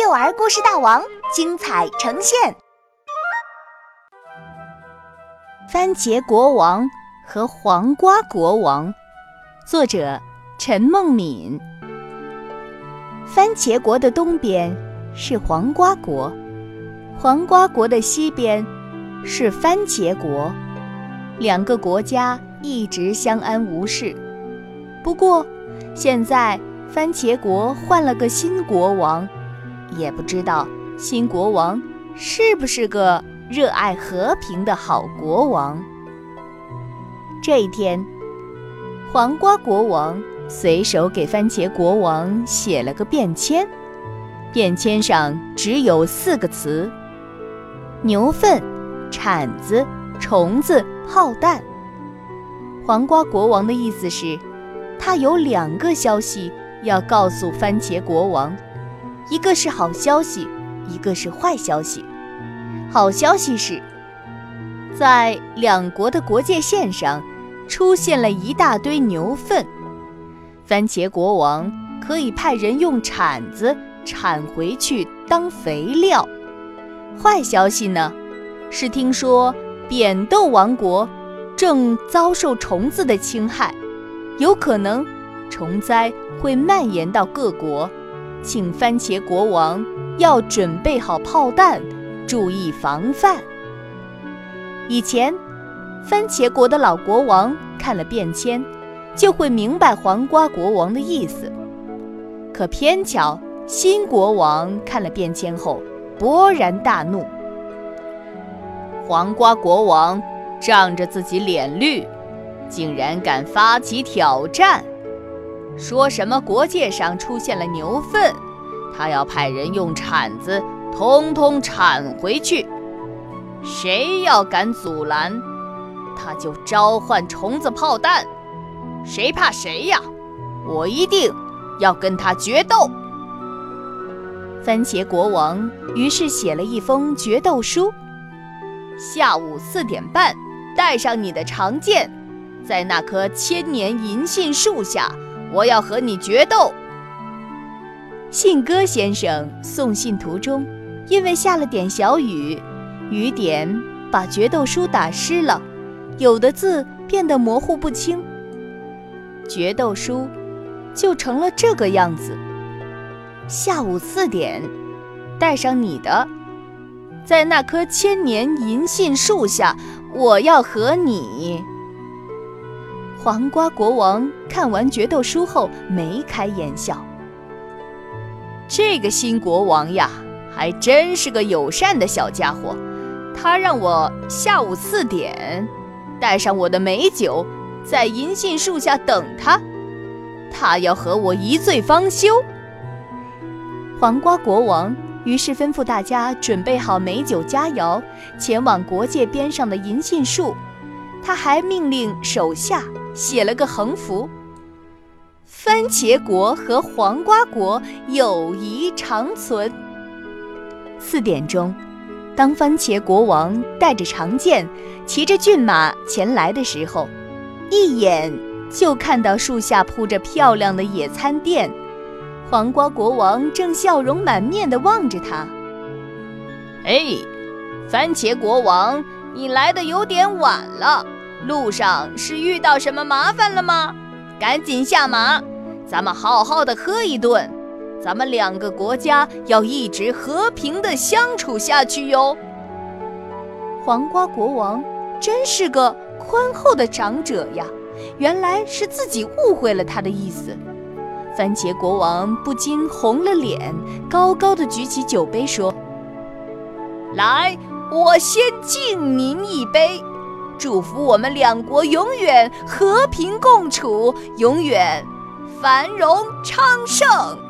幼儿故事大王精彩呈现。番茄国王和黄瓜国王，作者陈梦敏。番茄国的东边是黄瓜国，黄瓜国的西边是番茄国，两个国家一直相安无事。不过，现在番茄国换了个新国王，也不知道新国王是不是个。热爱和平的好国王。这一天，黄瓜国王随手给番茄国王写了个便签，便签上只有四个词：牛粪、铲子、虫子、炮弹。黄瓜国王的意思是，他有两个消息要告诉番茄国王，一个是好消息，一个是坏消息。好消息是，在两国的国界线上出现了一大堆牛粪，番茄国王可以派人用铲子铲回去当肥料。坏消息呢，是听说扁豆王国正遭受虫子的侵害，有可能虫灾会蔓延到各国，请番茄国王要准备好炮弹。注意防范。以前，番茄国的老国王看了便签，就会明白黄瓜国王的意思。可偏巧新国王看了便签后，勃然大怒。黄瓜国王仗着自己脸绿，竟然敢发起挑战，说什么国界上出现了牛粪，他要派人用铲子。通通铲回去！谁要敢阻拦，他就召唤虫子炮弹。谁怕谁呀？我一定要跟他决斗！番茄国王于是写了一封决斗书：下午四点半，带上你的长剑，在那棵千年银杏树下，我要和你决斗。信鸽先生送信途中。因为下了点小雨，雨点把决斗书打湿了，有的字变得模糊不清。决斗书就成了这个样子：下午四点，带上你的，在那棵千年银杏树下，我要和你。黄瓜国王看完决斗书后眉开眼笑，这个新国王呀。还真是个友善的小家伙，他让我下午四点带上我的美酒，在银杏树下等他。他要和我一醉方休。黄瓜国王于是吩咐大家准备好美酒佳肴，前往国界边上的银杏树。他还命令手下写了个横幅：“番茄国和黄瓜国友谊长存。”四点钟，当番茄国王带着长剑、骑着骏马前来的时候，一眼就看到树下铺着漂亮的野餐垫。黄瓜国王正笑容满面地望着他。哎，番茄国王，你来的有点晚了，路上是遇到什么麻烦了吗？赶紧下马，咱们好好的喝一顿。咱们两个国家要一直和平的相处下去哟。黄瓜国王真是个宽厚的长者呀，原来是自己误会了他的意思。番茄国王不禁红了脸，高高的举起酒杯说：“来，我先敬您一杯，祝福我们两国永远和平共处永远繁荣昌盛。